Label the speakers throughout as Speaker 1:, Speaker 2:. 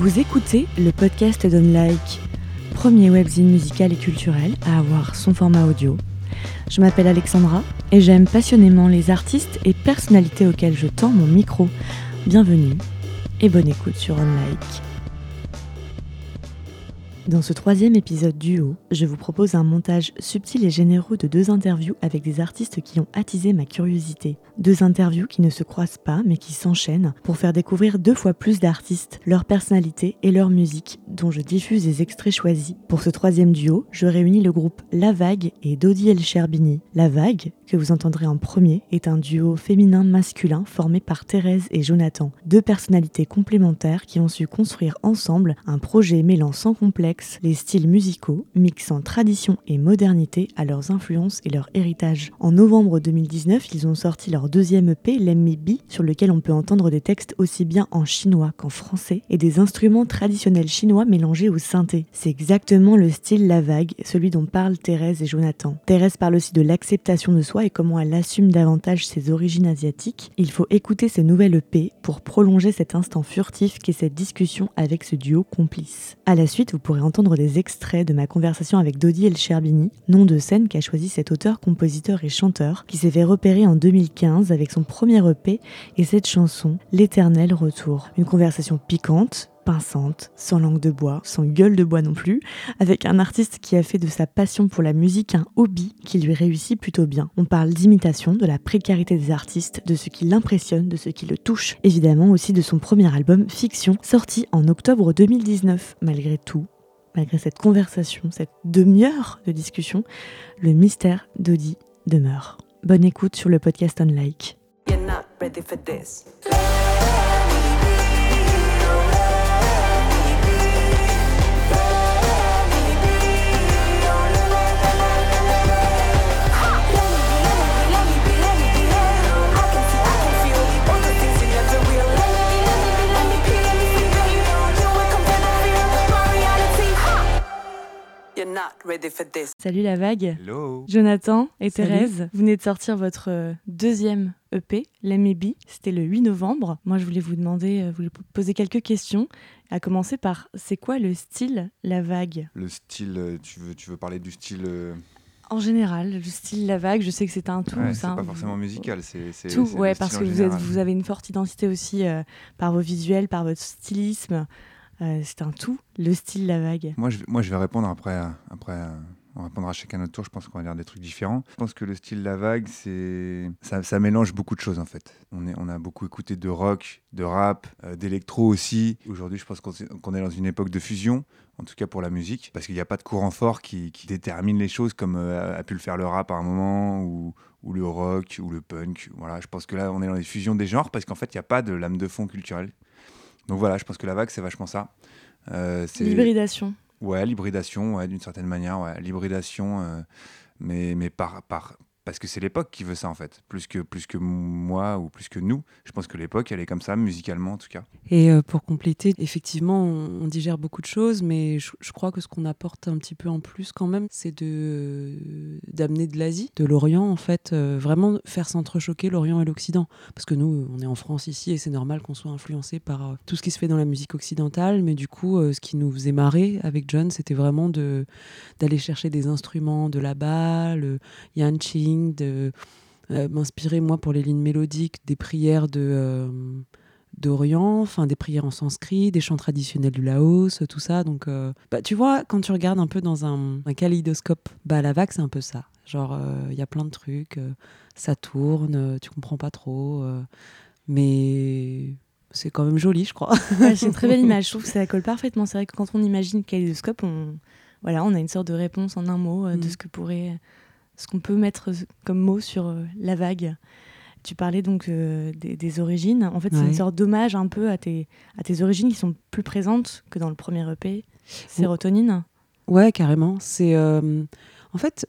Speaker 1: Vous écoutez le podcast d'Unlike, premier webzine musical et culturel à avoir son format audio. Je m'appelle Alexandra et j'aime passionnément les artistes et personnalités auxquels je tends mon micro. Bienvenue et bonne écoute sur Unlike. Dans ce troisième épisode duo, je vous propose un montage subtil et généreux de deux interviews avec des artistes qui ont attisé ma curiosité. Deux interviews qui ne se croisent pas mais qui s'enchaînent pour faire découvrir deux fois plus d'artistes, leur personnalité et leur musique, dont je diffuse des extraits choisis. Pour ce troisième duo, je réunis le groupe La Vague et Dodi El Sherbini. La Vague, que vous entendrez en premier, est un duo féminin-masculin formé par Thérèse et Jonathan, deux personnalités complémentaires qui ont su construire ensemble un projet mêlant sans complexe les styles musicaux, mixant tradition et modernité à leurs influences et leur héritage. En novembre 2019, ils ont sorti leur deuxième EP, Let Me Be, sur lequel on peut entendre des textes aussi bien en chinois qu'en français et des instruments traditionnels chinois mélangés au synthé. C'est exactement le style La Vague, celui dont parlent Thérèse et Jonathan. Thérèse parle aussi de l'acceptation de soi et comment elle assume davantage ses origines asiatiques. Il faut écouter ces nouvelles EP pour prolonger cet instant furtif qu'est cette discussion avec ce duo complice. À la suite, vous pourrez entendre des extraits de ma conversation avec Dodi El Sherbini, nom de scène qu'a choisi cet auteur, compositeur et chanteur, qui s'est fait repérer en 2015 avec son premier EP et cette chanson, L'éternel retour. Une conversation piquante, pincante, sans langue de bois, sans gueule de bois non plus, avec un artiste qui a fait de sa passion pour la musique un hobby qui lui réussit plutôt bien. On parle d'imitation, de la précarité des artistes, de ce qui l'impressionne, de ce qui le touche, évidemment aussi de son premier album Fiction, sorti en octobre 2019. Malgré tout, malgré cette conversation, cette demi-heure de discussion, le mystère d'Audi demeure. Bonne écoute sur le podcast Unlike. Salut la vague.
Speaker 2: Hello.
Speaker 1: Jonathan et Thérèse, vous venez de sortir votre euh, deuxième EP, Be. C'était le 8 novembre. Moi, je voulais vous demander, euh, vous poser quelques questions. À commencer par, c'est quoi le style La Vague?
Speaker 2: Le style, euh, tu veux, tu veux parler du style
Speaker 1: En général, le style La Vague, je sais que c'est un tout.
Speaker 2: c'est pas forcément musical, c'est
Speaker 1: tout. Ouais, parce que vous, êtes, vous, avez une forte identité aussi par vos visuels, par votre stylisme. Euh, c'est un tout, le style La Vague.
Speaker 2: Moi, je, moi, je vais répondre après. après on répondra chacun notre tour. Je pense qu'on va dire des trucs différents. Je pense que le style La Vague, c'est ça, ça, mélange beaucoup de choses en fait. On, est, on a beaucoup écouté de rock, de rap, euh, d'électro aussi. Aujourd'hui, je pense qu'on est, dans une époque de fusion, en tout cas pour la musique, parce qu'il n'y a pas de courant fort qui, détermine les choses comme euh, a pu le faire le rap à un moment ou, ou le rock ou le punk. Voilà, je pense que là, on est dans les fusions des genres parce qu'en fait, il n'y a pas de lame de fond culturelle donc voilà, je pense que la vague, c'est vachement ça.
Speaker 1: Euh, l'hybridation.
Speaker 2: Ouais, l'hybridation, ouais, d'une certaine manière, ouais. L'hybridation, euh, mais, mais par, par, parce que c'est l'époque qui veut ça en fait, plus que, plus que moi ou plus que nous. Je pense que l'époque, elle est comme ça, musicalement en tout cas.
Speaker 3: Et euh, pour compléter, effectivement, on, digère beaucoup de choses, mais je, crois que ce qu'on apporte un petit peu en plus quand même, c'est de d'amener de l'Asie, de l'Orient en fait, euh, vraiment faire s'entrechoquer l'Orient et l'Occident. Parce que nous, on est en France ici et c'est normal qu'on soit influencé par euh, tout ce qui se fait dans la musique occidentale, mais du coup, ce qui nous faisait marrer avec John, c'était vraiment d'aller chercher des instruments de là-bas, le yanqing, de euh, m'inspirer moi pour les lignes mélodiques des prières de euh, d'Orient, enfin des prières en sanskrit, des chants traditionnels du Laos, tout ça. Donc, euh, bah, tu vois, quand tu regardes un peu dans un, un kaléidoscope, bah la vague c'est un peu ça. Genre, il y a plein de trucs, ça tourne, tu comprends pas trop, mais c'est quand même joli, je crois.
Speaker 1: c'est une très belle image. Je trouve que ça colle parfaitement. C'est vrai que quand on imagine kaléidoscope, on voilà, on a une sorte de réponse en un mot de mm. ce que pourrait ce qu'on peut mettre comme mot sur euh, la vague. Tu parlais donc euh, des, origines. En fait, c'est une sorte d'hommage un peu à tes, à tes origines qui sont plus présentes que dans le premier EP, Sérotonine.
Speaker 3: Ouais, carrément. C'est euh, en fait,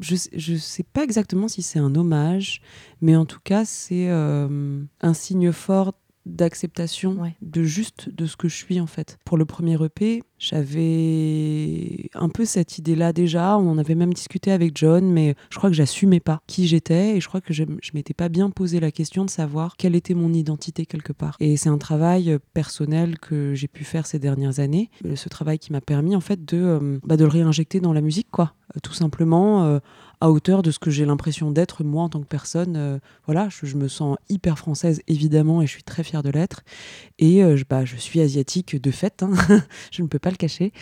Speaker 3: je ne sais pas exactement si c'est un hommage, mais en tout cas, c'est un signe fort d'acceptation de juste de ce que je suis en fait. Pour le premier EP, j'avais un peu cette idée-là déjà, on en avait même discuté avec John, mais je crois que j'assumais pas qui j'étais et je crois que je, je m'étais pas bien posé la question de savoir quelle était mon identité quelque part. Et c'est un travail personnel que j'ai pu faire ces dernières années, ce travail qui m'a permis en fait de, euh, bah, de le réinjecter dans la musique quoi, euh, tout simplement euh, à hauteur de ce que j'ai l'impression d'être moi en tant que personne. Euh, voilà, je, me sens hyper française évidemment et je suis très fière de l'être. Et euh, je, bah, je suis asiatique de fait, hein. je ne peux pas le cacher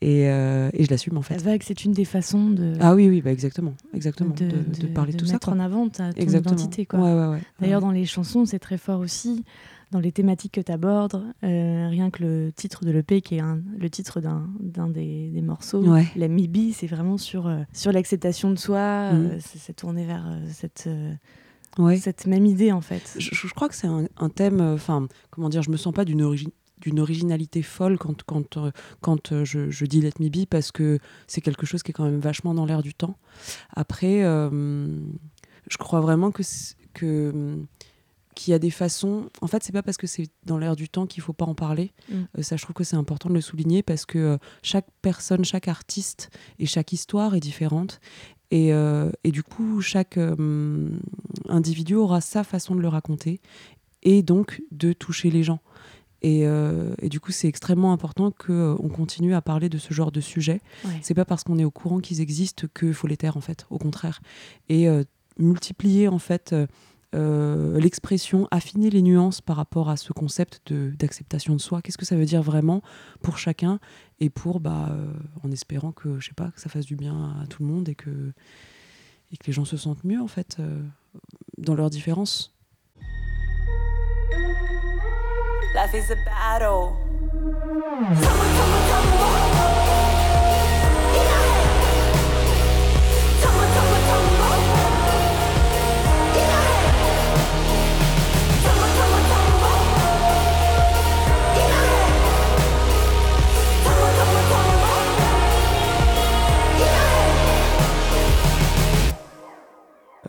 Speaker 3: et, euh, et je l'assume en fait.
Speaker 1: La c'est une des façons de.
Speaker 3: Ah oui, oui, bah exactement, exactement, de, de, parler de, tout
Speaker 1: ça.
Speaker 3: Mettre
Speaker 1: en avant ta ton identité. Quoi.
Speaker 3: Ouais, ouais,
Speaker 1: D'ailleurs, dans les chansons, c'est très fort aussi dans les thématiques que tu abordes, euh, rien que le titre de l'EP, qui est le titre d'un des, des, morceaux, la Mibi, c'est vraiment sur, euh, sur l'acceptation de soi, mm. euh, c'est tourné vers cette, cette même idée en fait.
Speaker 3: Je, je crois que c'est un, un, thème, enfin, comment dire, je me sens pas d'une origine d'une originalité folle quand, quand, quand je, je, dis Let Me Be parce que c'est quelque chose qui est quand même vachement dans l'air du temps. Après, je crois vraiment que, que qu'il y a des façons. En fait, c'est pas parce que c'est dans l'air du temps qu'il faut pas en parler. Mm. Euh, ça, je trouve que c'est important de le souligner parce que euh, chaque personne, chaque artiste et chaque histoire est différente. Et, euh, et du coup, chaque individu aura sa façon de le raconter et donc de toucher les gens. Et, et du coup, c'est extrêmement important qu'on on continue à parler de ce genre de sujet. C'est pas parce qu'on est au courant qu'ils existent qu'il faut les taire, en fait, au contraire. Et multiplier, en fait, euh, l'expression, affiner les nuances par rapport à ce concept d'acceptation de, soi. Qu'est-ce que ça veut dire vraiment pour chacun et pour, bah, euh, en espérant que, je sais pas, que ça fasse du bien à tout le monde et que, et que les gens se sentent mieux en fait euh, dans leurs différences.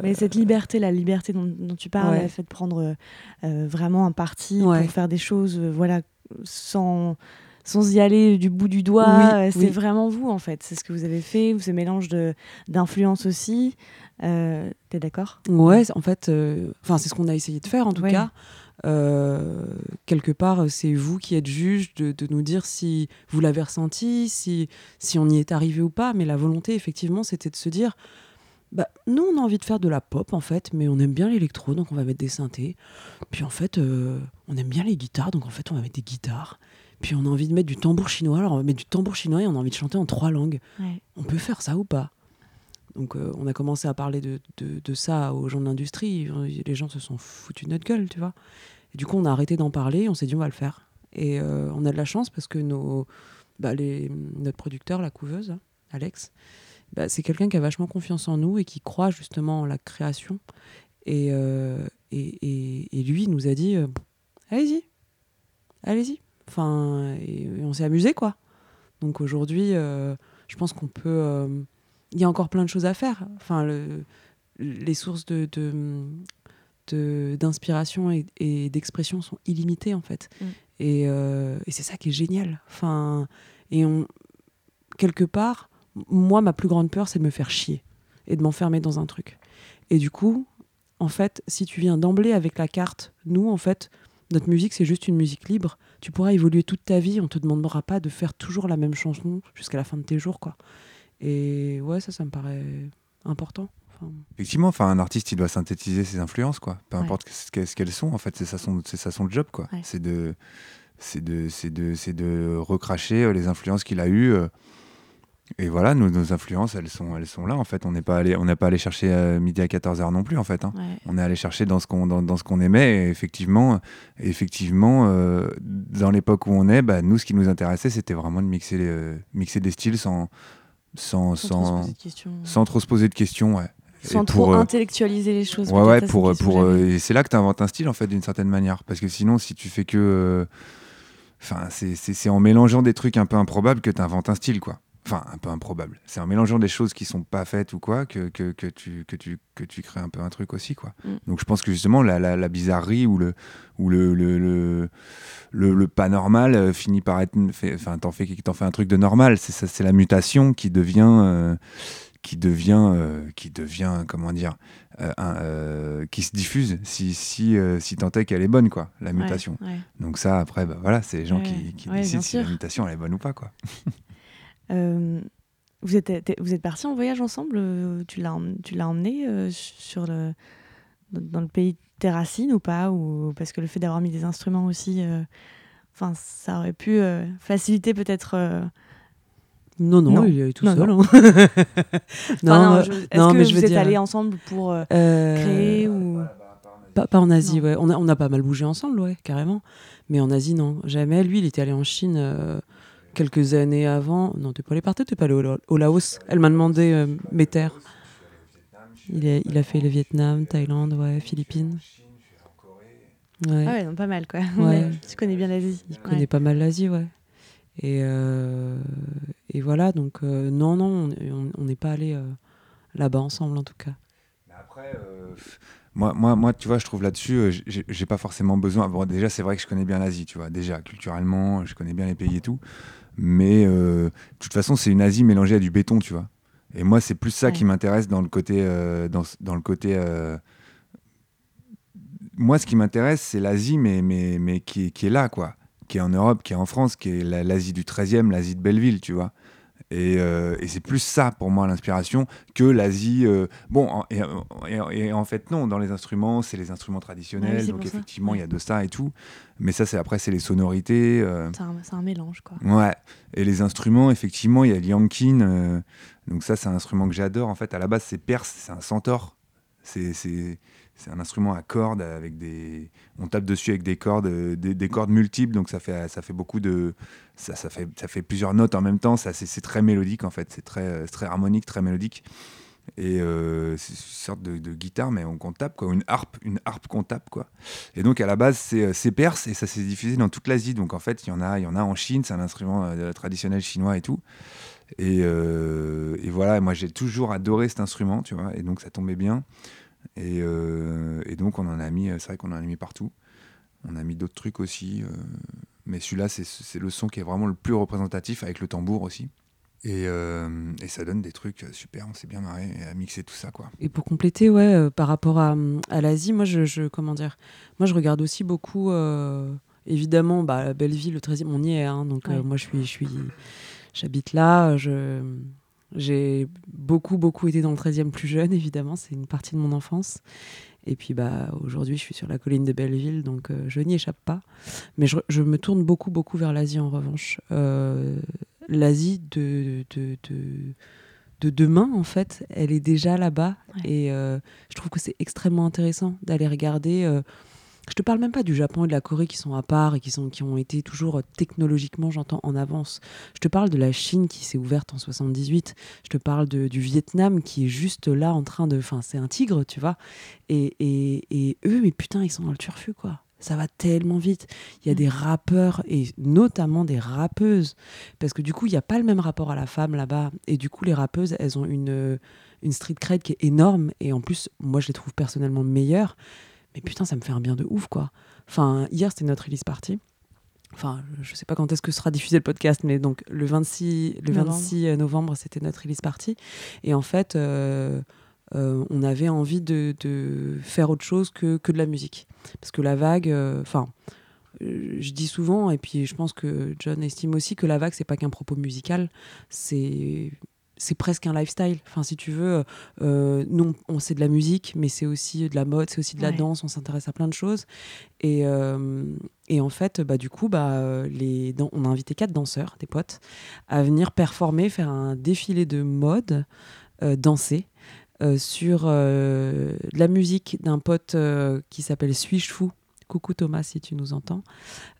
Speaker 1: Mais cette liberté, la liberté dont, tu parles, le fait de prendre euh, vraiment un parti pour faire des choses, euh, voilà, sans sans y aller du bout du doigt, euh, c'est vraiment vous en fait. C'est ce que vous avez fait, ce mélange d'influence aussi. Euh, T'es d'accord?
Speaker 3: Ouais, en fait, enfin c'est ce qu'on a essayé de faire en tout cas. quelque part, c'est vous qui êtes juge de, de, nous dire si vous l'avez ressenti, si, si on y est arrivé ou pas. Mais la volonté, effectivement, c'était de se dire bah, nous, on a envie de faire de la pop, en fait, mais on aime bien l'électro, donc on va mettre des synthés. Puis en fait, euh, on aime bien les guitares, donc en fait, on va mettre des guitares. Puis on a envie de mettre du tambour chinois, alors on va mettre du tambour chinois et on a envie de chanter en trois langues. On peut faire ça ou pas? Donc euh, on a commencé à parler de, de, ça aux gens de l'industrie. Les gens se sont foutus de notre gueule, tu vois. Et du coup, on a arrêté d'en parler, on s'est dit, on va le faire. Et euh, on a de la chance parce que nos, bah, les, notre producteur, la couveuse, Alex, bah, c'est quelqu'un qui a vachement confiance en nous et qui croit justement en la création. Et, euh, et, et, lui nous a dit euh, allez-y, allez-y. Enfin, et, on s'est amusé quoi. Donc aujourd'hui, euh, je pense qu'on peut. Il y a encore plein de choses à faire. Enfin, le, les sources de, de, d'inspiration et, d'expression sont illimitées en fait. Mm. Et, et c'est ça qui est génial. Enfin, et on, quelque part, moi, ma plus grande peur, c'est de me faire chier et de m'enfermer dans un truc. Et du coup, en fait, si tu viens d'emblée avec la carte, nous, en fait, notre musique, c'est juste une musique libre. Tu pourras évoluer toute ta vie, on te demandera pas de faire toujours la même chanson jusqu'à la fin de tes jours, quoi. Et ouais, ça, ça me paraît important.
Speaker 2: Effectivement, enfin, un artiste, il doit synthétiser ses influences, quoi. Peu importe ce qu'elles sont, en fait, c'est ça son, c'est ça son job, quoi. C'est de, c'est de, c'est de, c'est de recracher euh, les influences qu'il a eues. Euh, et voilà, nos, influences, elles sont, elles sont là en fait. On n'est pas allé, on n'a pas allé chercher euh, midi à 14h non plus en fait. Hein. On est allé chercher dans ce qu'on, dans, ce qu'on aimait. Et effectivement, effectivement, euh, dans l'époque où on est, bah, nous, ce qui nous intéressait, c'était vraiment de mixer, euh, mixer des styles sans, sans, sans, sans, trop se poser de questions. Ouais.
Speaker 1: Sans trop intellectualiser les choses.
Speaker 2: Ouais, ouais, pour, pour, et c'est là que tu inventes un style en fait d'une certaine manière. Parce que sinon, si tu fais que, enfin, c'est, c'est en mélangeant des trucs un peu improbables que tu inventes un style quoi. Enfin, un peu improbable. C'est en mélangeant des choses qui sont pas faites ou quoi que, que, que tu, que, tu, que tu crées un peu un truc aussi, quoi.
Speaker 1: Mm.
Speaker 2: Donc je pense que justement, la, la, la bizarrerie ou le, ou le, le, le, le, le pas normal euh, finit par être... Enfin, t'en fais, t'en fais un truc de normal. C'est ça, c'est la mutation qui devient... euh, qui devient, euh, qui devient, comment dire, un, qui se diffuse si, si, si tant est qu'elle est bonne, quoi, la mutation.
Speaker 1: ouais.
Speaker 2: Donc ça, après, bah, voilà, c'est les gens
Speaker 1: Ouais,
Speaker 2: qui, qui décident si la mutation elle est bonne ou pas, quoi.
Speaker 1: Euh, vous êtes, t'es- vous êtes partis en voyage ensemble euh, Tu l'as em- tu l'as emmené euh, sur le, dans le pays de tes racines ou pas ou, Parce que le fait d'avoir mis des instruments aussi, euh, enfin, ça aurait pu euh, faciliter peut-être. euh,
Speaker 3: Non, non,
Speaker 1: Non.
Speaker 3: il est tout
Speaker 1: Non,
Speaker 3: seul.
Speaker 1: non.
Speaker 3: hein.
Speaker 1: enfin, non, je- Est-ce
Speaker 3: non,
Speaker 1: que
Speaker 3: mais
Speaker 1: vous
Speaker 3: je veux
Speaker 1: êtes
Speaker 3: dire-
Speaker 1: allés ensemble pour euh,
Speaker 3: euh,
Speaker 1: créer ou
Speaker 3: Pas, pas en Asie,
Speaker 1: Non.
Speaker 3: ouais. On a, on a pas mal bougé ensemble, ouais, carrément. Mais en Asie, non, jamais. Lui, il était allé en Chine euh, quelques années avant. Non, t'es pas allé partout, t'es pas allé au, La- au Laos. Elle m'a demandé euh, mes terres. Il, est- il a fait le Vietnam, Thaïlande, ouais, Philippines. Ouais.
Speaker 1: Ah ouais, non, pas mal quoi.
Speaker 3: Ouais.
Speaker 1: tu connais bien l'Asie.
Speaker 3: Il connaît pas mal l'Asie, ouais. Et, euh, et voilà, donc euh, non, non, on- on n'est pas allé euh, là-bas ensemble en tout cas.
Speaker 2: Mais après, euh, moi, moi, moi, tu vois, je trouve là-dessus, euh, j'ai pas forcément besoin. Bon, déjà, c'est vrai que je connais bien l'Asie, tu vois. Déjà, culturellement, je connais bien les pays et tout. Mais euh, de toute façon, c'est une Asie mélangée à du béton, tu vois. Et moi, c'est plus ça
Speaker 1: Ouais.
Speaker 2: qui m'intéresse dans le côté, euh, dans, dans le côté. euh, Moi, ce qui m'intéresse, c'est l'Asie, mais, mais, mais qui, est- qui est là, quoi. Qui est en Europe, qui est en France, qui est la- l'Asie du 13e, l'Asie de Belleville, tu vois. Et, euh, et c'est plus ça pour moi l'inspiration que l'Asie. euh, bon, en- et, et- et en fait, non, dans les instruments, c'est les instruments
Speaker 1: Ouais,
Speaker 2: traditionnels,
Speaker 1: oui,
Speaker 2: donc effectivement, il y a de ça et tout. Mais ça, c'est après, c'est les sonorités. euh,
Speaker 1: C'est un, mélange quoi.
Speaker 2: Ouais, et les instruments, effectivement, il y a l'yankin. donc ça, c'est un instrument que j'adore. En fait, à la base, c'est perse, c'est un centaure. C'est c'est- un instrument à cordes avec des. On tape dessus avec des cordes, euh, des, des cordes multiples, donc ça fait ça fait beaucoup de. Ça, fait ça fait plusieurs notes en même temps. Ça c'est très mélodique en fait. C'est très euh, très harmonique, très mélodique. Et euh, c'est une sorte de, guitare, mais on, tape, quoi, une harpe, une harpe qu'on tape, quoi. Et donc à la base, c'est, perse et ça s'est diffusé dans toute l'Asie. Donc en fait, il y en a, il y en a en Chine, c'est un instrument traditionnel chinois et tout. Et, et voilà, moi j'ai toujours adoré cet instrument, tu vois, et donc ça tombait bien. Et, euh, et donc on en a mis, euh, c'est vrai qu'on en a mis partout. On a mis d'autres trucs aussi, euh, mais celui-là, c'est, le son qui est vraiment le plus représentatif avec le tambour aussi. Et, euh, et ça donne des trucs super, on s'est bien marré à mixer tout ça, quoi.
Speaker 3: Et pour compléter, ouais, euh, par rapport à, à l'Asie, moi, je, je- comment dire, moi, je regarde aussi beaucoup, euh, évidemment, bah, Belleville, le 13e, on y est, hein, donc euh,
Speaker 1: Ouais.
Speaker 3: moi, je suis, je suis, j'habite là, je, j'ai beaucoup, beaucoup été dans le 13e plus jeune, évidemment, c'est une partie de mon enfance. Et puis, bah, aujourd'hui, je suis sur la colline de Belleville, donc euh, je n'y échappe pas. Mais je, je me tourne beaucoup, beaucoup vers l'Asie, en revanche. Euh, L'Asie de, de, de, de demain, en fait, elle est déjà là-bas.
Speaker 1: Ouais.
Speaker 3: Et euh, je trouve que c'est extrêmement intéressant d'aller regarder. Je te parle même pas du Japon et de la Corée qui sont à part et qui, sont, qui ont été toujours euh, technologiquement, j'entends, en avance. Je te parle de la Chine qui s'est ouverte en 78. Je te parle de, du Vietnam qui est juste là en train de. Enfin, c'est un tigre, tu vois. Et, et, et eux, mais putain, ils sont dans le turfu, quoi. Ça va tellement vite. Il y a
Speaker 1: Mm.
Speaker 3: des rappeurs et notamment des rappeuses. Parce que du coup, il n'y a pas le même rapport à la femme là-bas. Et du coup, les rappeuses, elles ont une, euh, une street cred qui est énorme. Et en plus, moi, je les trouve personnellement meilleures. Mais putain, ça me fait un bien de ouf, quoi. Enfin, hier, c'était notre release party. Enfin, je sais pas quand est-ce que sera diffusé le podcast, mais donc le 26, le
Speaker 1: Novembre.
Speaker 3: 26 novembre, c'était notre release party. Et en fait, euh, euh, on avait envie de, de faire autre chose que, que de la musique. Parce que la vague, euh, enfin, euh, je dis souvent, et puis je pense que John estime aussi que la vague, c'est pas qu'un propos musical, c'est c'est presque un lifestyle. Enfin, si tu veux, euh, nous, on sait de la musique, mais c'est aussi de la mode, c'est aussi de la
Speaker 1: Ouais.
Speaker 3: danse, on s'intéresse à plein de choses. Et, euh, et en fait, bah, du coup, bah, les, on a invité quatre danseurs, des potes, à venir performer, faire un défilé de mode, euh, danser. euh, sur de la musique d'un pote qui s'appelle Suis-je fou Coucou Thomas si tu nous entends,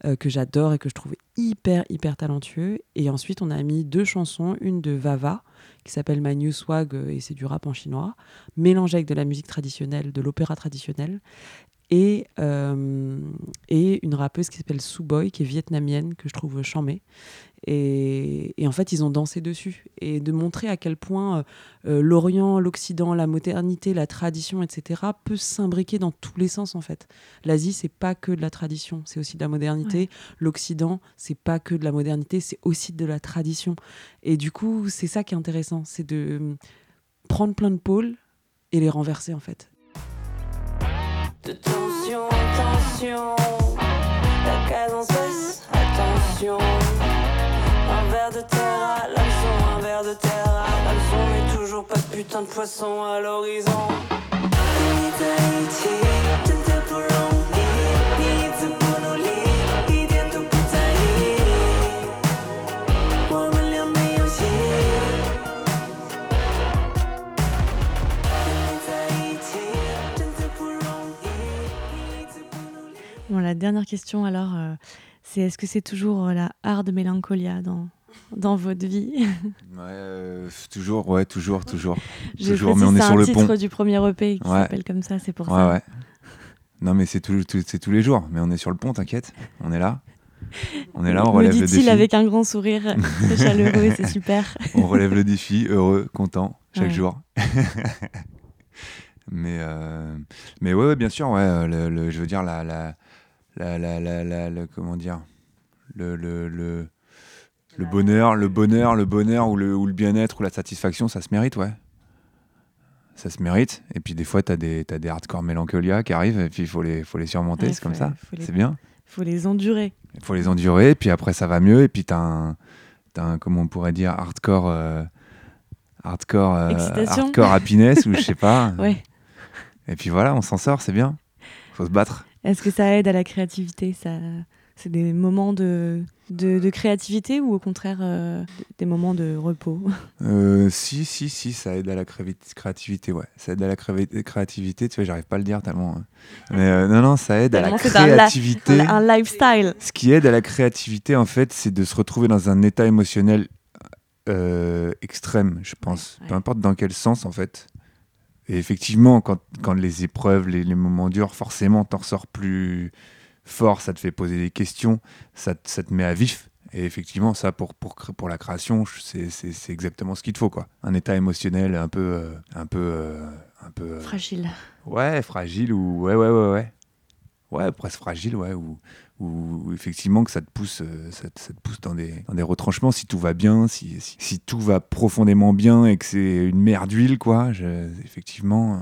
Speaker 3: euh, que j'adore et que je trouve hyper hyper talentueux. Et ensuite on a mis deux chansons, une de Vava qui s'appelle My New Swag euh, et c'est du rap en chinois, mélangé avec de la musique traditionnelle, de l'opéra traditionnel. Et, euh, et une rappeuse qui s'appelle Suboy, qui est vietnamienne, que je trouve chamée. Et, et, en fait, ils ont dansé dessus. Et de montrer à quel point euh, l'Orient, l'Occident, la modernité, la tradition, etc., peut s'imbriquer dans tous les sens, en fait. L'Asie, c'est pas que de la tradition, c'est aussi de la modernité.
Speaker 1: Ouais.
Speaker 3: L'Occident, c'est pas que de la modernité, c'est aussi de la tradition. Et du coup, c'est ça qui est intéressant, c'est de euh, prendre plein de pôles et les renverser, en fait.
Speaker 4: De tension, tension, la cadence baisse, attention. Un verre de terre à l'hameçon, un verre de terre à l'hameçon, mais toujours pas de putain de poisson à l'horizon.
Speaker 1: La dernière question alors, euh, c'est est-ce que c'est toujours euh, la hard mélancolia dans, dans votre vie?
Speaker 2: Ouais, euh, toujours, ouais, toujours, toujours. Toujours, mais on est sur le
Speaker 1: titre
Speaker 2: pont.
Speaker 1: du premier EP qui
Speaker 2: Ouais.
Speaker 1: s'appelle comme ça, c'est pour
Speaker 2: Ouais,
Speaker 1: ça.
Speaker 2: ouais. Non, mais c'est tout, tout- c'est tous les jours. Mais on est sur le pont, t'inquiète. On est là. On est là, on relève le
Speaker 1: dit-il
Speaker 2: défi.
Speaker 1: avec un grand sourire, chaleureux, c'est super.
Speaker 2: On relève le défi, heureux, content, chaque jour. mais, mais ouais, bien sûr, ouais, le, le- je veux dire, la, la, la, la, la- la- le- comment dire, le, le, le, le bonheur, le bonheur, le bonheur ou le, ou le bien-être ou la satisfaction, ça se mérite, ouais. Ça se mérite. Et puis des fois, t'as des, t'as des hardcore mélancolia qui arrivent et puis il faut les, faut les surmonter,
Speaker 1: Ouais,
Speaker 2: c'est comme ça. C'est bien.
Speaker 1: faut les endurer.
Speaker 2: Il faut les endurer, puis après ça va mieux, et puis t'as un, t'as un, comment on pourrait dire, hardcore, euh, hardcore, euh, hardcore happiness, ou je sais pas.
Speaker 1: Ouais.
Speaker 2: Et puis voilà, on s'en sort, c'est bien. Faut se battre.
Speaker 1: Est-ce que ça aide à la créativité ça... C'est des moments de, de, de créativité ou au contraire euh, des moments de repos?
Speaker 2: Euh, si, si, si, ça aide à la créativité, ouais. Ça aide à la créativité, tu vois, j'arrive pas à le dire tellement. hein. Mais euh, non, non, ça aide à la
Speaker 1: un
Speaker 2: créativité.
Speaker 1: Un lifestyle.
Speaker 2: Ce qui aide à la créativité, en fait, c'est de se retrouver dans un état émotionnel euh, extrême, je pense.
Speaker 1: Ouais.
Speaker 2: Peu importe dans quel sens, en fait. Et effectivement, quand, quand les épreuves, les, les moments durs, forcément, t'en ressors plus fort, ça te fait poser des questions, ça, te- ça te met à vif. Et effectivement, ça, pour, pour, pour la création, c'est- exactement ce qu'il te faut, quoi. Un état émotionnel un peu... euh, un peu, euh, un peu euh,
Speaker 1: Fragile.
Speaker 2: Ouais, fragile ou ouais ouais ouais ouais. Ouais, presque fragile, ouais, ou, ou effectivement que ça te pousse, euh, dans des, retranchements si tout va bien, si, tout va profondément bien et que c'est une mer d'huile, quoi. effectivement.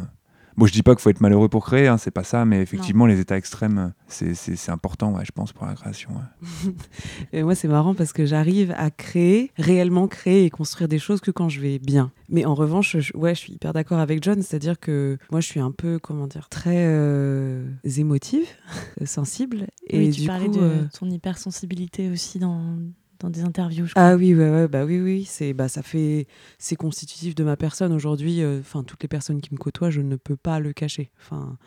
Speaker 2: Bon, je dis pas qu'il faut être malheureux pour créer, hein, c'est pas ça, mais effectivement, les états extrêmes, c'est- important, ouais, je pense, pour la création. ouais.
Speaker 3: Et moi, c'est marrant parce que j'arrive à créer, réellement créer et construire des choses que quand je vais bien. Mais en revanche, je, ouais, je suis hyper d'accord avec John, c'est-à-dire que moi, je suis un peu, comment dire, très euh, émotive, sensible. Et
Speaker 1: oui, tu
Speaker 3: du
Speaker 1: parlais
Speaker 3: coup,
Speaker 1: de
Speaker 3: euh,
Speaker 1: ton hypersensibilité aussi dans, dans des interviews, je crois.
Speaker 3: Ah oui, ouais, ouais, bah oui, oui, c'est, bah ça fait, c'est constitutif de ma personne aujourd'hui. euh, Enfin, toutes les personnes qui me côtoient, je ne peux pas le cacher. Enfin,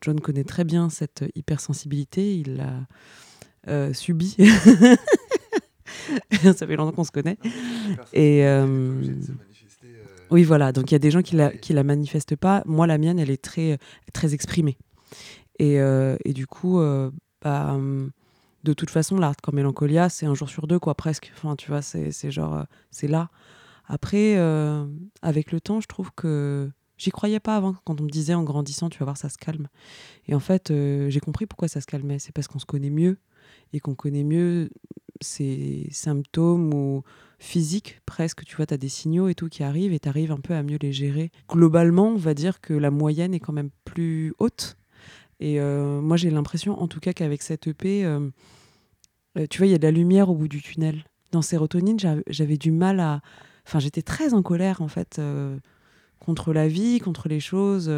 Speaker 3: John connaît très bien cette hypersensibilité, il l'a euh, subie. Ça fait longtemps qu'on se connaît. Et euh, oui, voilà. Donc il y a des gens qui la, qui la manifestent pas. Moi, la mienne, elle est très, très exprimée. Et, euh, et du coup, euh, bah, hum, de toute façon, l'art comme Mélancolia, c'est un jour sur deux, quoi, presque. Enfin, tu vois, c'est c'est genre, euh, c'est là. Après, euh, avec le temps, je trouve que j'y croyais pas avant. Quand on me disait en grandissant, tu vas voir, ça se calme. Et en fait, euh, j'ai compris pourquoi ça se calmait. C'est parce qu'on se connaît mieux et qu'on connaît mieux ces symptômes ou physiques presque. Tu vois, tu as des signaux et tout qui arrivent et tu arrives un peu à mieux les gérer. Globalement, on va dire que la moyenne est quand même plus haute. Et euh, moi, j'ai l'impression, en tout cas, qu'avec cette EP, euh, euh, tu vois, il y a de la lumière au bout du tunnel. Dans Sérotonine, j'av- j'avais du mal à. Enfin, j'étais très en colère, en fait, contre la vie, contre les choses.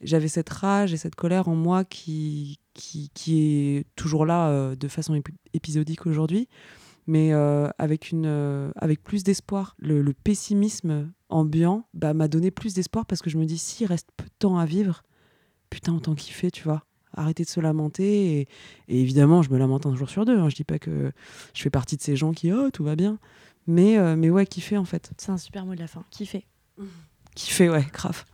Speaker 3: J'avais cette rage et cette colère en moi qui, qui, qui est toujours là de façon épi- épisodique aujourd'hui, mais avec, une, avec plus d'espoir. Le, le pessimisme ambiant bah, m'a donné plus d'espoir parce que je me dis, s'il reste peu de temps à vivre, putain, autant kiffer, tu vois. Arrêter de se lamenter. Et, et évidemment, je me lamente un jour sur deux. Hein. Je dis pas que je fais partie de ces gens qui, oh, tout va bien. Mais, euh, mais ouais, kiffer en fait.
Speaker 1: C'est un super mot de la fin. Kiffer.
Speaker 3: Kiffer, ouais, grave.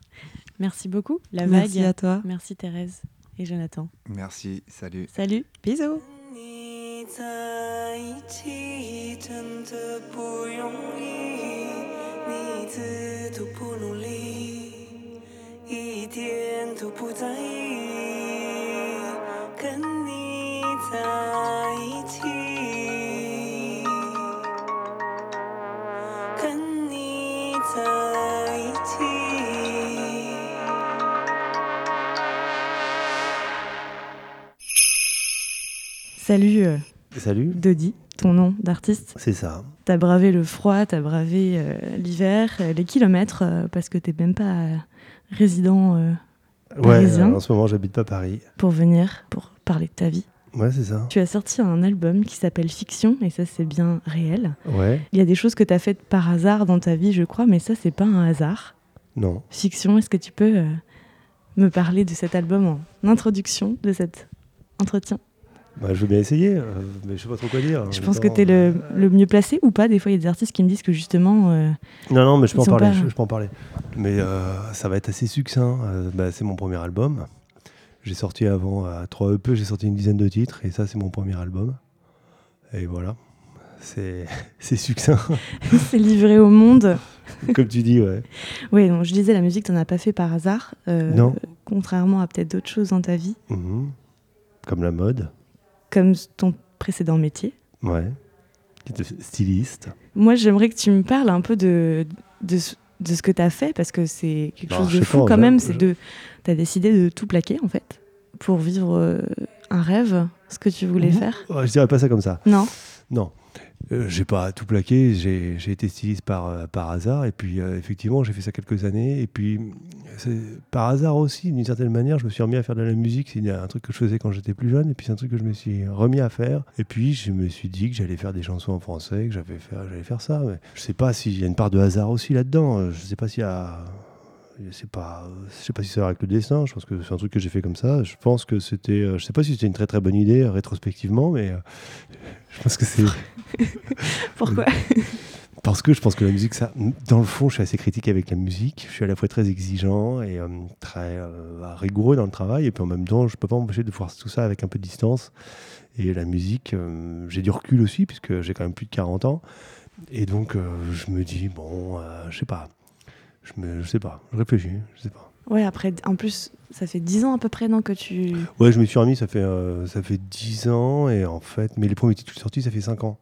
Speaker 1: Merci beaucoup. La
Speaker 3: Merci
Speaker 1: vague.
Speaker 3: à toi.
Speaker 1: Merci Thérèse. et Jonathan.
Speaker 2: Merci, salut.
Speaker 1: Salut, bisous.
Speaker 4: 你在一起真的不容易，你自都不努力， 一点都不在意，跟你在一起，跟你在一起。
Speaker 1: Salut euh,
Speaker 5: Salut,
Speaker 1: Dodi, ton nom d'artiste.
Speaker 5: c'est ça.
Speaker 1: T'as bravé le froid, t'as bravé euh, l'hiver, euh, les kilomètres, euh, parce que t'es même pas euh, résident euh, Parisien.
Speaker 5: en ce moment, j'habite pas Paris.
Speaker 1: pour venir, pour parler de ta vie.
Speaker 5: Ouais, c'est ça.
Speaker 1: Tu as sorti un album qui s'appelle Fiction, et ça c'est bien réel.
Speaker 5: Ouais,
Speaker 1: Il y a des choses que t'as faites par hasard dans ta vie, je crois, mais ça c'est pas un hasard.
Speaker 5: non.
Speaker 1: Fiction, est-ce que tu peux euh, me parler de cet album en introduction de cet entretien?
Speaker 5: Bah, je veux bien essayer, euh, mais je sais pas trop quoi dire.
Speaker 1: Je pense que t'es le,
Speaker 5: euh,
Speaker 1: le mieux placé ou pas. Des fois, il y a des artistes qui me disent que justement, euh,
Speaker 5: Non, non, mais je peux en parler.
Speaker 1: pas-
Speaker 5: Je, je peux en parler. Mais euh, ça va être assez succinct. Bah, c'est mon premier album. J'ai sorti avant à 3 EP, j'ai sorti une dizaine de titres, et ça, c'est mon premier album. Et voilà. C'est succinct,
Speaker 1: c'est livré au monde.
Speaker 5: comme tu dis, ouais.
Speaker 1: Oui, donc je disais, la musique, t'en as pas fait par hasard. euh,
Speaker 5: Non.
Speaker 1: Contrairement à peut-être d'autres choses dans ta vie,
Speaker 5: Mhm. Comme la mode,
Speaker 1: comme ton précédent métier.
Speaker 5: ouais. Styliste.
Speaker 1: Moi, j'aimerais que tu me parles un peu de, de, ce- de ce que tu as fait, parce que c'est quelque
Speaker 5: Bah,
Speaker 1: chose de fou
Speaker 5: pas,
Speaker 1: quand même.
Speaker 5: je-
Speaker 1: C'est de, tu as décidé de tout plaquer, en fait, pour vivre euh, un rêve, ce que tu voulais
Speaker 5: Mhm.
Speaker 1: faire.
Speaker 5: Je dirais pas ça comme ça.
Speaker 1: Non
Speaker 5: Non. Euh, j'ai pas tout plaqué, j'ai été styliste par, euh, par hasard, et puis euh, effectivement j'ai fait ça quelques années, et puis par hasard aussi, d'une certaine manière, je me suis remis à faire de la musique, c'est un truc que je faisais quand j'étais plus jeune, et puis c'est un truc que je me suis remis à faire, et puis je me suis dit que j'allais faire des chansons en français, que j'allais faire, faire ça, mais je sais pas s'il y a une part de hasard aussi là-dedans, je sais pas s'il y a... Je sais pas, je sais pas si ça avec le dessin. Je pense que c'est un truc que j'ai fait comme ça. Je pense que c'était, euh, je sais pas si c'était une très très bonne idée euh, rétrospectivement, mais euh, je pense que c'est
Speaker 1: Pourquoi
Speaker 5: parce que je pense que la musique, ça, dans le fond, je suis assez critique avec la musique. Je suis à la fois très exigeant et euh, très euh, rigoureux dans le travail. Et puis en même temps, je peux pas m'empêcher de voir tout ça avec un peu de distance. Et la musique, euh, j'ai du recul aussi, puisque j'ai quand même plus de 40 ans. Et donc, euh, je me dis, bon, euh, je sais pas. Je, me, je sais pas. Je réfléchis. Je sais pas.
Speaker 1: Ouais, après, en plus, ça fait 10 ans à peu près, non, que tu...
Speaker 5: Ouais, je me suis remis, ça fait, euh, ça fait 10 ans. Et en fait, mais les premiers titres sortis, ça fait 5 ans.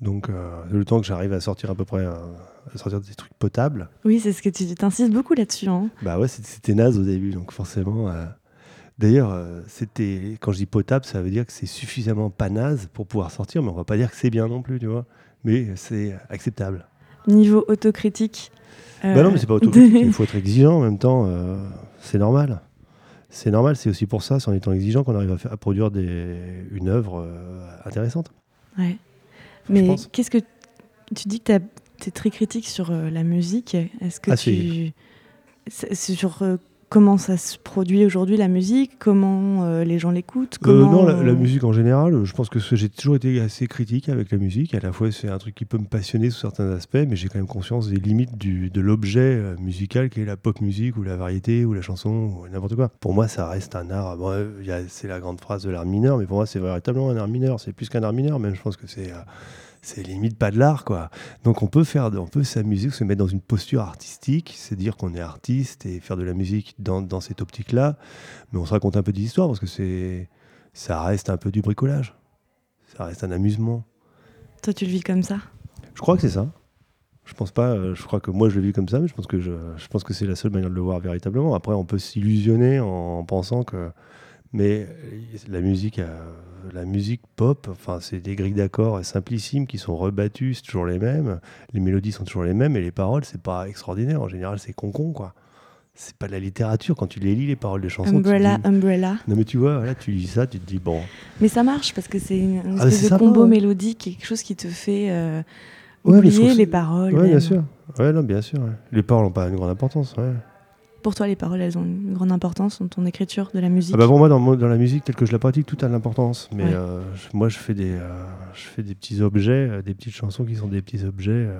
Speaker 5: Donc, euh, le temps que j'arrive à sortir à peu près, euh, à sortir des trucs potables.
Speaker 1: Oui, c'est ce que tu t'insistes beaucoup là-dessus. Hein.
Speaker 5: Bah ouais, c'était- naze au début, donc forcément. euh, D'ailleurs, c'était quand je dis potable, ça veut dire que c'est suffisamment pas naze pour pouvoir sortir, mais on va pas dire que c'est bien non plus, tu vois. Mais c'est acceptable.
Speaker 1: Niveau autocritique.
Speaker 5: Bah
Speaker 1: euh,
Speaker 5: non, mais c'est pas autocritique, il faut être exigeant en même temps, euh, c'est normal. C'est normal, c'est aussi pour ça, c'est en étant exigeant qu'on arrive à, faire- à produire des, une œuvre euh, intéressante.
Speaker 1: Ouais. Mais qu'est-ce que tu dis que tu es très critique sur la musique? Est-ce que
Speaker 5: Ah,
Speaker 1: tu c'est sur comment ça se produit aujourd'hui la musique, comment euh, les gens l'écoutent,
Speaker 5: Euh, non, la, la musique en général, je pense que j'ai toujours été assez critique avec la musique. À la fois, c'est un truc qui peut me passionner sous certains aspects, mais j'ai quand même conscience des limites du- de l'objet euh, musical qui est la pop musique ou la variété ou la chanson ou n'importe quoi. Pour moi, ça reste un art. Bon, euh, c'est la grande phrase de l'art mineur, mais pour moi, c'est véritablement un art mineur. C'est plus qu'un art mineur, même. Je pense que c'est. euh, c'est limite pas de l'art, quoi. Donc on peut faire, on peut s'amuser, se mettre dans une posture artistique, c'est dire qu'on est artiste et faire de la musique dans, dans cette optique-là, mais on se raconte un peu d'histoire parce que c'est, ça reste un peu du bricolage, ça reste un amusement.
Speaker 1: Toi, tu le vis comme ça?
Speaker 5: Je crois que c'est ça. Je pense pas, euh, je crois que moi je le vis comme ça, mais je pense que je, je pense que c'est la seule manière de le voir véritablement. Après, on peut s'illusionner en, pensant que, mais la musique, euh, la musique pop, enfin c'est des grilles d'accords simplissimes qui sont rebattues, c'est toujours les mêmes. Les mélodies sont toujours les mêmes et les paroles, c'est pas extraordinaire. En général, c'est con-con quoi. C'est pas de la littérature quand tu les lis les paroles des chansons. tu
Speaker 1: Umbrella,
Speaker 5: dis-
Speaker 1: Umbrella.
Speaker 5: Non mais tu vois, là tu lis ça, tu te dis bon.
Speaker 1: Mais ça marche parce que c'est une, une
Speaker 5: Ah,
Speaker 1: espèce de
Speaker 5: sympa,
Speaker 1: combo
Speaker 5: ouais.
Speaker 1: mélodique, quelque chose qui te fait euh,
Speaker 5: Ouais,
Speaker 1: oublier
Speaker 5: que
Speaker 1: les paroles.
Speaker 5: Ouais,
Speaker 1: même.
Speaker 5: bien sûr. Ouais, non, bien sûr. ouais. Les paroles n'ont pas une grande importance. Ouais.
Speaker 1: Pour toi, les paroles, elles ont une grande importance dans ton écriture de la musique.
Speaker 5: Ah bah pour moi, dans, la musique telle que je la pratique, tout a de l'importance. Mais
Speaker 1: Ouais.
Speaker 5: euh, moi, je fais, des, euh, je fais des petits objets, euh, des petites chansons qui sont des petits objets. euh,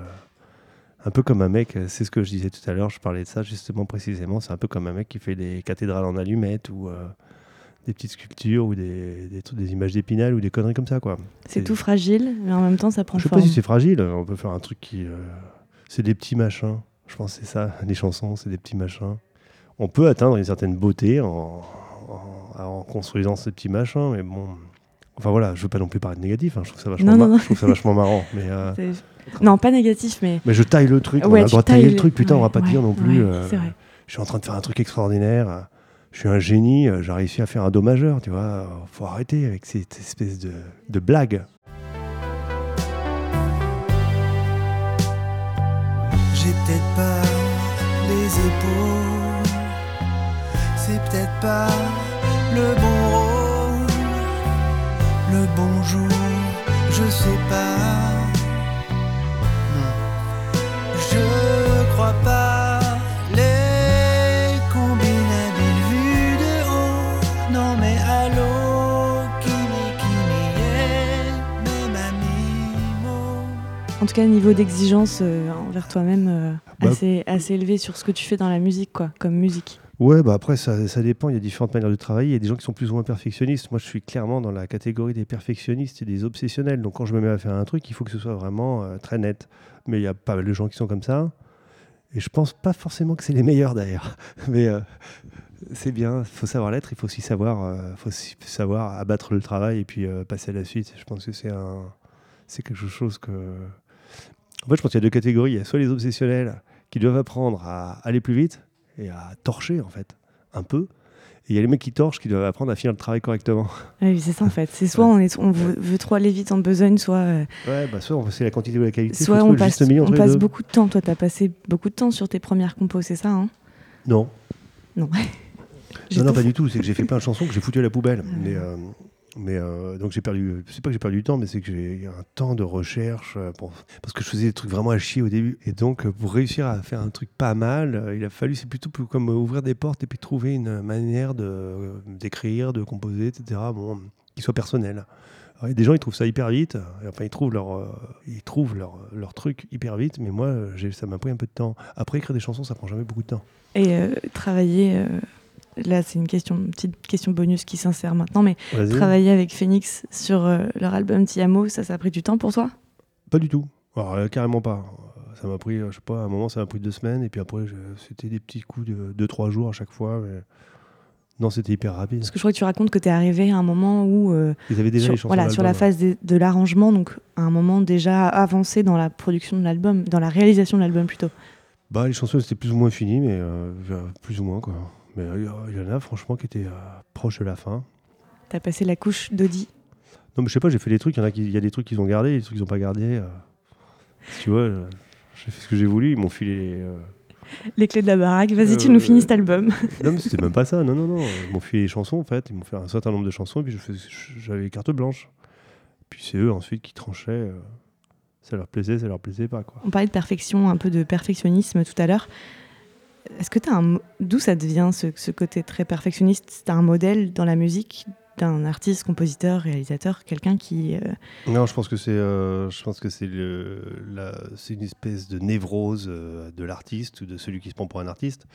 Speaker 5: un peu comme un mec, c'est ce que je disais tout à l'heure, je parlais de ça justement précisément. C'est un peu comme un mec qui fait des cathédrales en allumettes ou, des petites sculptures ou des, des, trucs- des images d'épinal ou des conneries comme ça, quoi.
Speaker 1: C'est tout fragile, mais en même temps, ça prend
Speaker 5: Je sais
Speaker 1: forme.
Speaker 5: pas si c'est fragile, on peut faire un truc qui. c'est des petits machins. Je pense que c'est ça, les chansons, c'est des petits machins. On peut atteindre une certaine beauté en, en, en construisant ces petits machins, mais bon. Enfin voilà, je veux pas non plus parler de négatif, hein, je, trouve ça vachement
Speaker 1: Non, non,
Speaker 5: mar-
Speaker 1: non.
Speaker 5: je trouve ça vachement marrant. Mais, euh,
Speaker 1: Non, pas négatif, mais.
Speaker 5: mais je taille le truc, on
Speaker 1: Ouais,
Speaker 5: a le
Speaker 1: tu
Speaker 5: droit de tailler le truc, putain, on va
Speaker 1: ouais,
Speaker 5: pas dire non plus.
Speaker 1: ouais,
Speaker 5: euh,
Speaker 1: c'est vrai.
Speaker 5: je suis en train de faire un truc extraordinaire. Je suis un génie, euh, j'ai réussi à faire un do majeur, tu vois. Faut arrêter avec cette espèce de, de blague.
Speaker 6: J'ai peut-être pas les épaules, c'est peut-être pas le bon rôle, le bon jour, je sais pas. Non, je crois pas les combines habiles vues de haut. Non, mais allô, qui m'y, qui m'y est, même à mi-mot.
Speaker 1: En tout cas, niveau d'exigence euh, envers toi-même, euh,
Speaker 5: Bah-
Speaker 1: assez, assez élevé sur ce que tu fais dans la musique, quoi, comme musique.
Speaker 5: Ouais, bah après, ça, ça dépend. Il y a différentes manières de travailler. Il y a des gens qui sont plus ou moins perfectionnistes. Moi, je suis clairement dans la catégorie des perfectionnistes et des obsessionnels. Donc, quand je me mets à faire un truc, il faut que ce soit vraiment euh, très net. Mais il y a pas mal de gens qui sont comme ça. Et je pense pas forcément que c'est les meilleurs d'ailleurs. Mais euh, c'est bien. Il faut savoir l'être. Il faut aussi savoir, euh, faut aussi savoir abattre le travail et puis passer à la suite. Je pense que c'est c'est quelque chose que. En fait, je pense qu'il y a deux catégories. Il y a soit les obsessionnels qui doivent apprendre à aller plus vite et à torcher en fait un peu. Et il y a les mecs qui torchent qui doivent apprendre à finir le travail correctement.
Speaker 1: Oui, c'est ça en fait. C'est soit on, est, on veut, veut trop aller vite en besogne, soit, euh,
Speaker 5: Ouais, bah soit on- c'est la quantité ou la qualité.
Speaker 1: soit on passe, on passe beaucoup de temps. Toi, t'as passé beaucoup de temps sur tes premières compos, c'est ça hein?
Speaker 5: Non,
Speaker 1: Non.
Speaker 5: Non, non, pas du tout. C'est que j'ai fait plein de chansons que j'ai foutu à la poubelle.
Speaker 1: Ah.
Speaker 5: Mais, euh, mais euh, donc j'ai perdu. C'est pas que j'ai perdu du temps, mais c'est que j'ai eu un temps de recherche euh, pour- parce que je faisais des trucs vraiment à chier au début. Et donc euh, pour réussir à faire un truc pas mal, il a fallu c'est plutôt comme ouvrir des portes et puis trouver une manière d'écrire, de composer, etc. Bon, qui soit personnel. Alors, il y a des gens ils trouvent ça hyper vite. Enfin ils trouvent leur ils trouvent leur leur truc hyper vite. Mais moi ça m'a pris un peu de temps. Après écrire des chansons ça prend jamais beaucoup de temps.
Speaker 1: Et travailler, là c'est une question, une petite question bonus qui s'insère maintenant, mais travailler avec Phoenix sur euh, leur album Tiamo, ça, ça a pris du temps pour toi?
Speaker 5: Pas du tout. Alors, euh, carrément pas. Ça m'a pris, euh, je sais pas, à un moment, ça m'a pris deux semaines, et puis après, c'était des petits coups de deux, trois jours à chaque fois. mais Non, c'était hyper rapide.
Speaker 1: Parce que je crois que tu racontes que tu es arrivé à un moment où, euh,
Speaker 5: Ils avaient déjà
Speaker 1: sur,
Speaker 5: les chansons.
Speaker 1: voilà, sur la phase de, de l'arrangement, donc à un moment déjà avancé dans la production de l'album, dans la réalisation de l'album plutôt.
Speaker 5: Bah, les chansons, c'était plus ou moins fini, mais euh, plus ou moins, quoi. Mais euh, il y en a, franchement, qui étaient euh, proches de la fin.
Speaker 1: Tu as passé la couche d'Audi?
Speaker 5: Non, mais je sais pas, j'ai fait des trucs, il y en a, qui- y a des trucs qu'ils ont gardés, des trucs qu'ils ont pas gardés. euh. Tu vois, euh, j'ai fait ce que j'ai voulu, ils m'ont filé les. euh,
Speaker 1: Les clés de la baraque, vas-y, tu
Speaker 5: Euh,
Speaker 1: nous finis cet album.
Speaker 5: Non, mais c'était même pas ça. Non, non, non. Ils m'ont fait les chansons, en fait. Ils m'ont fait un certain nombre de chansons, et puis j'avais carte blanche. Puis c'est eux ensuite qui tranchaient. euh, ça leur plaisait, ça leur plaisait pas, quoi.
Speaker 1: On parlait de perfection, un peu de perfectionnisme tout à l'heure. Est-ce que tu un. D'où ça devient ce, ce côté très perfectionniste? Tu as un modèle dans la musique d'un artiste, compositeur, réalisateur, quelqu'un qui. euh,
Speaker 5: Non, je pense que c'est, euh, une espèce de névrose euh, de l'artiste ou de celui qui se prend pour un artiste.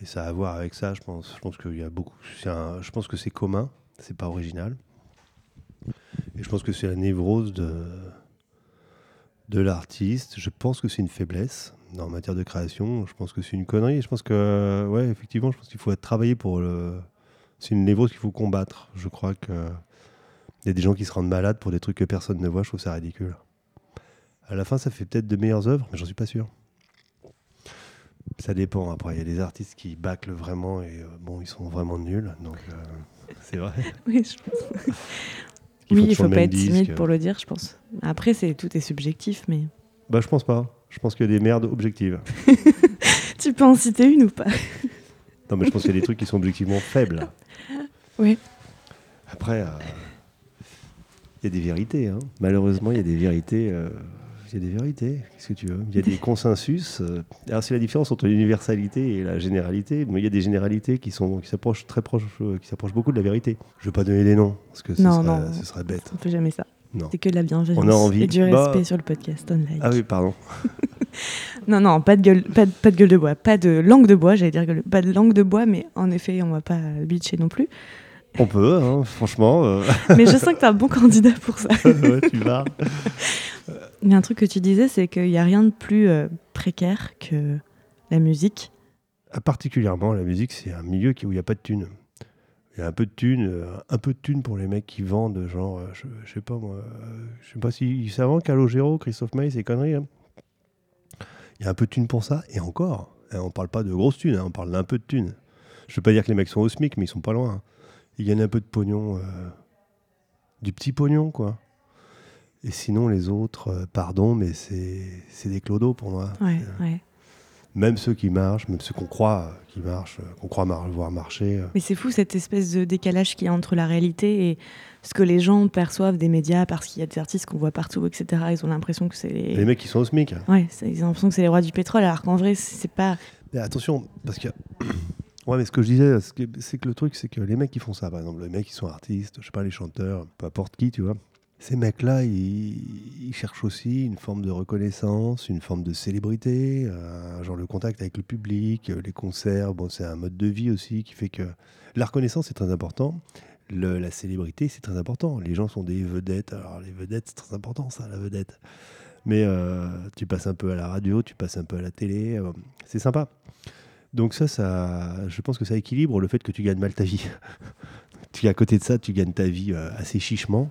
Speaker 5: Et ça a à voir avec ça, je pense. Je pense qu'il y a beaucoup. un- je pense que c'est commun, c'est pas original. Et je pense que c'est la névrose de de l'artiste. Je pense que c'est une faiblesse en matière de création. Je pense que c'est une connerie. Je pense que, ouais, effectivement, je pense qu'il faut travailler pour le. C'est une névrose qu'il faut combattre. Je crois que il y a des gens qui se rendent malades pour des trucs que personne ne voit. Je trouve ça ridicule. À la fin, ça fait peut-être de meilleures œuvres, mais j'en suis pas sûr. Ça dépend. Après, il y a des artistes qui bâclent vraiment et euh, bon, ils sont vraiment nuls. Donc, euh, c'est vrai.
Speaker 1: Oui, je pense. Oui, il faut pas être timide
Speaker 5: disque.
Speaker 1: pour le dire, je pense. Après, c'est tout est subjectif, mais
Speaker 5: Bah, je pense pas. Je pense qu'il y a des merdes objectives.
Speaker 1: tu peux en citer une ou pas?
Speaker 5: Non, mais je pense qu'il y a des trucs qui sont objectivement faibles.
Speaker 1: Oui.
Speaker 5: Après, euh, il y a des vérités. hein. Malheureusement, il y a des vérités. euh, Il y a des vérités. Qu'est-ce que tu veux? Il y a des consensus. euh. Alors, c'est la différence entre l'universalité et la généralité. Mais il y a des généralités qui sont qui s'approchent très proches, qui s'approchent beaucoup de la vérité. Je veux pas donner des noms parce que ce,
Speaker 1: Non,
Speaker 5: serait,
Speaker 1: non.
Speaker 5: ce serait bête.
Speaker 1: On fait jamais ça. C'est que de la bienveillance
Speaker 5: On a envie.
Speaker 1: et du
Speaker 5: Bah-
Speaker 1: respect sur le podcast online.
Speaker 5: Ah oui, pardon.
Speaker 1: Non, non, pas de gueule, pas de, pas de gueule de bois, pas de langue de bois, j'allais dire gueule- pas de langue de bois, mais en effet, on va pas bitcher non plus.
Speaker 5: On peut, hein, franchement. euh,
Speaker 1: Mais je sens que t'es un bon candidat pour ça.
Speaker 5: ouais, tu vas.
Speaker 1: A un truc que tu disais, c'est qu'il n'y a rien de plus euh, précaire que la musique.
Speaker 5: Ah, Particulièrement, la musique, c'est un milieu où il n'y a pas de thunes. Il y a un peu de thunes, euh, un peu de thunes pour les mecs qui vendent, genre, euh, je, je sais pas moi, euh, je sais pas si ça vend Calogero, Christophe Maé, ces conneries. hein. Il y a un peu de thunes pour ça, et encore, hein, on parle pas de grosses thunes, hein, on parle d'un peu de thunes. Je veux pas dire que les mecs sont au SMIC, mais ils sont pas loin. hein. Ils gagnent un peu de pognon, du petit pognon, quoi. Et sinon, les autres, pardon, mais c'est des clodos pour moi.
Speaker 1: Ouais, ouais.
Speaker 5: Même ceux qui marchent, même ceux qu'on croit euh, qui marchent, euh, qu'on croit mar- voir marcher. euh.
Speaker 1: Mais c'est fou cette espèce de décalage qu'il y a entre la réalité et ce que les gens perçoivent des médias parce qu'il y a des artistes qu'on voit partout, etc. Ils ont l'impression que c'est les.
Speaker 5: Les mecs qui sont au SMIC.
Speaker 1: Ouais, c'est- ils ont l'impression que c'est les rois du pétrole, alors qu'en vrai, c'est pas.
Speaker 5: Mais attention, parce que. Ouais, mais ce que je disais, c'est que le truc, c'est que les mecs qui font ça, par exemple, les mecs qui sont artistes, je sais pas, les chanteurs, peu importe qui, tu vois, ces mecs-là, ils, cherchent aussi une forme de reconnaissance, une forme de célébrité, euh, genre le contact avec le public, euh, les concerts, bon, c'est un mode de vie aussi qui fait que la reconnaissance, c'est très important. La célébrité, c'est très important. Les gens sont des vedettes. Alors, les vedettes, c'est très important, ça, la vedette. Mais euh, tu passes un peu à la radio, tu passes un peu à la télé. euh, c'est sympa. Donc ça, ça, je pense que ça équilibre le fait que tu gagnes mal ta vie. à côté de ça, tu gagnes ta vie assez chichement.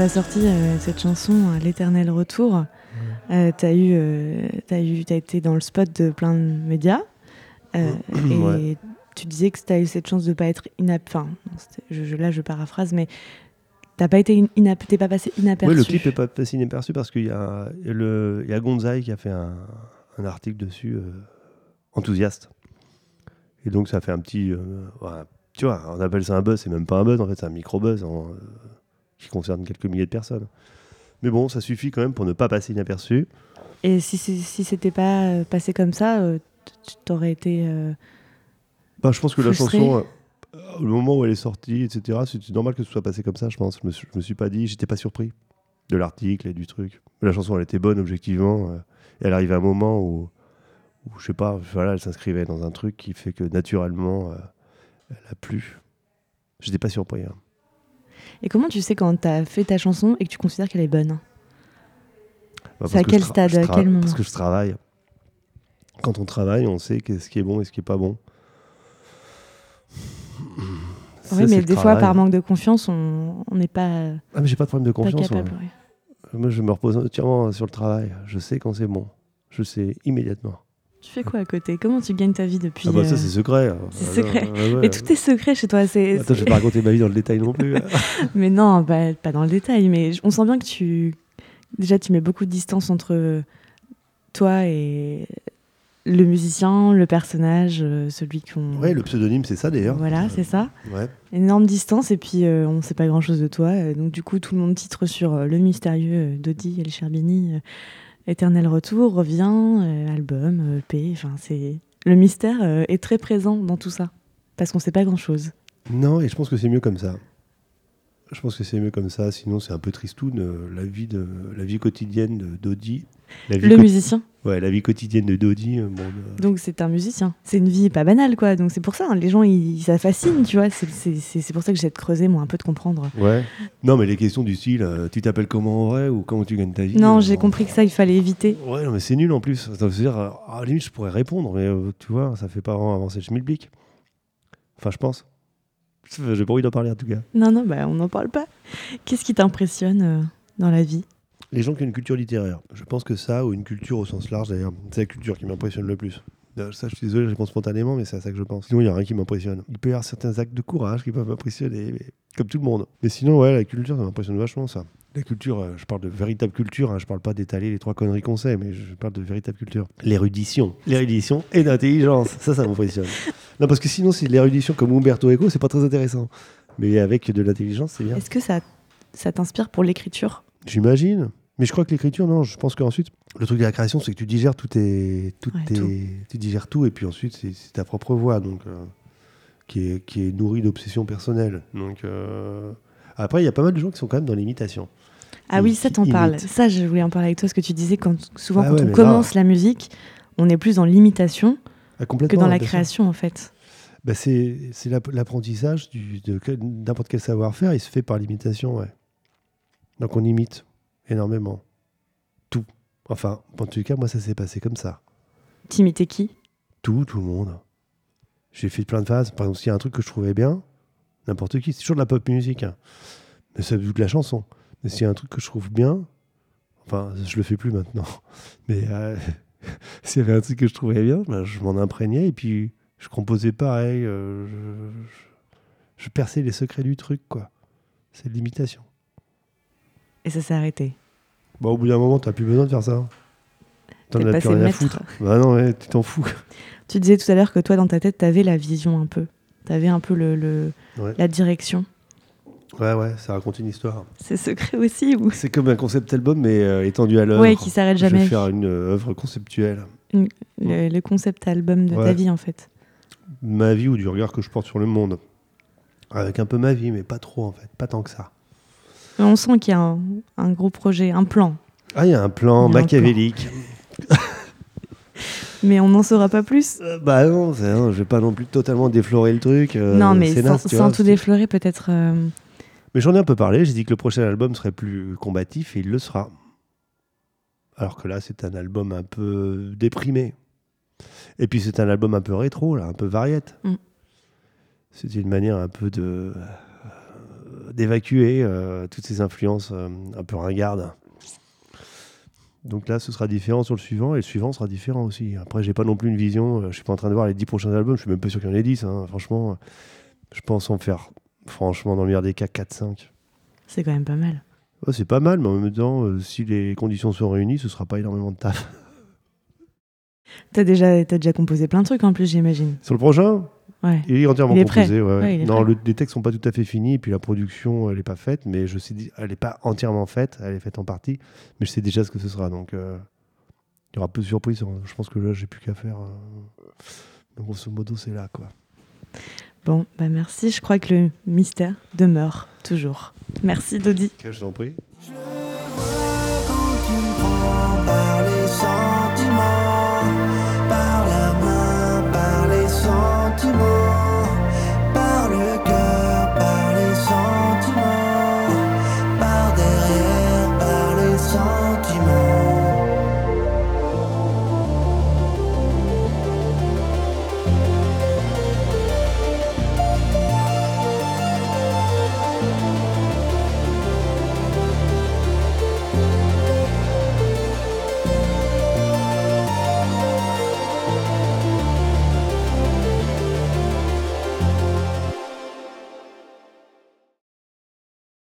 Speaker 1: Quand t'as sorti euh, cette chanson, euh, L'éternel retour, euh, t'as eu, euh, t'as eu, t'as été dans le spot de plein de médias. euh, et
Speaker 5: Ouais.
Speaker 1: tu disais que t'as eu cette chance de pas être inap... Enfin, je, je- là, je paraphrase, mais t'as pas été t'es pas passé inaperçu.
Speaker 5: Oui, le clip est pas passé inaperçu parce qu'il y a, le, il y a Gonzaï qui a fait un, un article dessus, euh, enthousiaste. Et donc ça fait un petit... euh, ouais, tu vois, on appelle ça un buzz, c'est même pas un buzz, en fait, c'est un micro-buzz en, euh, qui concerne quelques milliers de personnes. Mais bon, ça suffit quand même pour ne pas passer inaperçu.
Speaker 1: Et si, si, si c'était pas euh, passé comme ça, euh, tu t'aurais été. euh,
Speaker 5: Bah, je pense que la chanson, euh, au moment où elle est sortie, etc., c'est normal que ce soit passé comme ça, je pense. Je me je me suis pas dit, j'étais pas surpris de l'article et du truc. La chanson, elle était bonne, objectivement. euh, et elle arrivait à un moment où, où je sais pas, voilà, elle s'inscrivait dans un truc qui fait que naturellement, euh, elle a plu. J'étais pas surpris. hein.
Speaker 1: Et comment tu sais quand t'as fait ta chanson et que tu considères qu'elle est bonne?
Speaker 5: Bah,
Speaker 1: C'est à quel stade, à quel moment?
Speaker 5: Parce que je travaille. Quand on travaille, on sait qu'est-ce qui est bon et ce qui est pas bon. Ça,
Speaker 1: Oui, mais des fois, par manque de confiance, on n'est pas,
Speaker 5: Ah, mais j'ai pas de problème de confiance.
Speaker 1: capable.
Speaker 5: moi.
Speaker 1: ouais.
Speaker 5: Moi, je me repose entièrement sur le travail. Je sais quand c'est bon. Je sais immédiatement.
Speaker 1: Tu fais quoi à côté? Comment tu gagnes ta vie depuis
Speaker 5: ah bah ça,
Speaker 1: euh,
Speaker 5: c'est secret.
Speaker 1: c'est
Speaker 5: Ah,
Speaker 1: secret.
Speaker 5: ouais, ouais.
Speaker 1: Mais tout est secret chez toi. C'est,
Speaker 5: Attends, je vais pas raconter ma vie dans le détail non plus.
Speaker 1: mais non, bah, pas dans le détail. Mais on sent bien que tu. Déjà, tu mets beaucoup de distance entre toi et le musicien, le personnage, euh, celui qu'on.
Speaker 5: ouais, le pseudonyme, c'est ça d'ailleurs.
Speaker 1: Voilà, c'est ça.
Speaker 5: Ouais.
Speaker 1: Énorme distance et puis euh, on ne sait pas grand chose de toi. Euh, donc du coup, tout le monde titre sur euh, le mystérieux euh, Dodi El Cherbini, euh, Éternel Retour, revient, euh, album, euh, EP. Enfin, c'est le mystère euh, est très présent dans tout ça parce qu'on ne sait pas grand chose.
Speaker 5: Non, et je pense que c'est mieux comme ça. Je pense que c'est mieux comme ça. Sinon, c'est un peu tristoun. euh, la vie de la vie quotidienne de Dodi. La vie
Speaker 1: Le musicien,
Speaker 5: Ouais, la vie quotidienne de Dodi. euh, bon, euh,
Speaker 1: donc c'est un musicien. C'est une vie pas banale quoi. Donc c'est pour ça, hein, les gens ils, ça fascine, tu vois. C'est- pour ça que j'ai de creuser moi un peu de comprendre.
Speaker 5: Ouais. Non, mais les questions du style, euh, tu t'appelles comment en vrai ou comment tu gagnes ta vie
Speaker 1: Non,
Speaker 5: euh,
Speaker 1: j'ai compris que ça il fallait éviter.
Speaker 5: Ouais, non, mais c'est nul en plus. Ça veut dire, à la limite, je pourrais répondre, mais tu vois, ça fait pas vraiment avancer le schmilblick. Enfin, je pense. J'ai pas envie d'en parler en tout cas.
Speaker 1: Non non, bah on n'en parle pas. Qu'est-ce qui t'impressionne euh, dans la vie?
Speaker 5: Les gens qui ont une culture littéraire. Je pense que ça, ou une culture au sens large d'ailleurs, c'est la culture qui m'impressionne le plus. Euh, Ça, je suis désolé, je réponds spontanément, mais c'est à ça que je pense. Sinon, il n'y a rien qui m'impressionne. Il peut y avoir certains actes de courage qui peuvent m'impressionner, mais- comme tout le monde. Mais sinon, ouais, la culture, ça m'impressionne vachement, ça. La culture, euh, je parle de véritable culture, hein, je parle pas d'étaler les trois conneries qu'on sait, mais je parle de véritable culture. L'érudition. L'érudition et l'intelligence. Ça, ça m'impressionne. Non, parce que sinon, c'est de l'érudition comme Umberto Eco, c'est pas très intéressant. Mais avec de l'intelligence, c'est bien.
Speaker 1: Est-ce que ça, ça t'inspire pour l'écriture?
Speaker 5: J'imagine. Mais je crois que l'écriture, non, je pense qu'ensuite, le truc de la création, c'est que tu digères tout tes, tout
Speaker 1: Ouais,
Speaker 5: tes-
Speaker 1: tout.
Speaker 5: tu digères tout, et puis ensuite, c'est c'est ta propre voix, donc, euh, qui, est, qui est nourrie d'obsessions personnelles. Donc, euh, Après, il y a pas mal de gens qui sont quand même dans l'imitation.
Speaker 1: Ah oui, ça t'en parle. Ça, je voulais en parler avec toi, ce que tu disais quand souvent
Speaker 5: Ah
Speaker 1: quand
Speaker 5: ouais,
Speaker 1: on commence la musique, on est plus dans l'imitation
Speaker 5: Ah,
Speaker 1: que dans la création en fait.
Speaker 5: Bah, c'est c'est l'app- l'apprentissage n'importe quel savoir-faire, il se fait par l'imitation, ouais. Donc on imite énormément. Tout. Enfin, en tout cas, moi, ça s'est passé comme ça.
Speaker 1: T'imitais qui?
Speaker 5: Tout, tout le monde. J'ai fait plein de phases. Par exemple, s'il y a un truc que je trouvais bien, n'importe qui, c'est toujours de la pop musique. hein. Mais ça veut de la chanson. Mais s'il y a un truc que je trouve bien, enfin, je le fais plus maintenant. Mais euh, s'il y avait un truc que je trouvais bien, ben, je m'en imprégnais et puis je composais pareil. euh, je, perçais les secrets du truc, quoi. C'est de l'imitation.
Speaker 1: Et ça s'est arrêté.
Speaker 5: Bon, au bout d'un moment, t'as plus besoin de faire ça. T'en
Speaker 1: T'es
Speaker 5: as plus rien à foutre. Bah non, ouais, tu t'en fous.
Speaker 1: Tu disais tout à l'heure que toi, dans ta tête, t'avais la vision un peu. T'avais un peu le, le-
Speaker 5: Ouais.
Speaker 1: la direction.
Speaker 5: Ouais, ouais, ça raconte une histoire.
Speaker 1: C'est secret aussi ou?
Speaker 5: C'est comme un concept album, mais euh, étendu à l'œuvre.
Speaker 1: Ouais, qui s'arrête
Speaker 5: Je vais
Speaker 1: jamais.
Speaker 5: faire une euh, œuvre conceptuelle.
Speaker 1: Le, le concept album de ta
Speaker 5: Ouais.
Speaker 1: vie en fait.
Speaker 5: Ma vie ou du regard que je porte sur le monde. Avec un peu ma vie, mais pas trop en fait. Pas tant que ça.
Speaker 1: On sent qu'il y a un, un gros projet, un plan.
Speaker 5: Ah, il y a un plan
Speaker 1: un
Speaker 5: machiavélique.
Speaker 1: Mais on n'en saura pas plus.
Speaker 5: Euh, bah non, non, je vais pas non plus totalement déflorer le truc. euh,
Speaker 1: non, mais sans,
Speaker 5: vois,
Speaker 1: tout déflorer, peut-être. euh,
Speaker 5: Mais j'en ai un peu parlé. J'ai dit que le prochain album serait plus combatif et il le sera. Alors que là, c'est un album un peu déprimé. Et puis c'est un album un peu rétro, là, un peu variette.
Speaker 1: Mm.
Speaker 5: C'était une manière un peu de euh, d'évacuer euh, toutes ces influences euh, un peu ringardes. Donc là, ce sera différent sur le suivant et le suivant sera différent aussi. Après, j'ai pas non plus une vision. euh, Je suis pas en train de voir les 10 prochains albums. Je suis même pas sûr qu'il y en ait 10. hein. Franchement, je pense en faire, franchement, dans le meilleur des cas, 4-5.
Speaker 1: C'est quand même pas mal.
Speaker 5: Ouais, c'est pas mal, mais en même temps, euh, si les conditions sont réunies, ce sera pas énormément de taf.
Speaker 1: T'as déjà, t'as déjà composé plein de trucs en plus, j'imagine.
Speaker 5: Sur le prochain,
Speaker 1: Ouais.
Speaker 5: il est entièrement
Speaker 1: Il est prêt.
Speaker 5: composé. ouais, ouais.
Speaker 1: Ouais, il est
Speaker 5: non, le- les textes sont pas tout à fait finis, et puis la production, elle est pas faite, mais je sais, elle est pas entièrement faite, elle est faite en partie, mais je sais déjà ce que ce sera, donc euh, il y aura peu de surprises. hein. Je pense que là, j'ai plus qu'à faire. euh, grosso modo, c'est là, quoi.
Speaker 1: Bon, bah merci. Je crois que le mystère demeure toujours. Merci, Dodi.
Speaker 5: je t'en prie.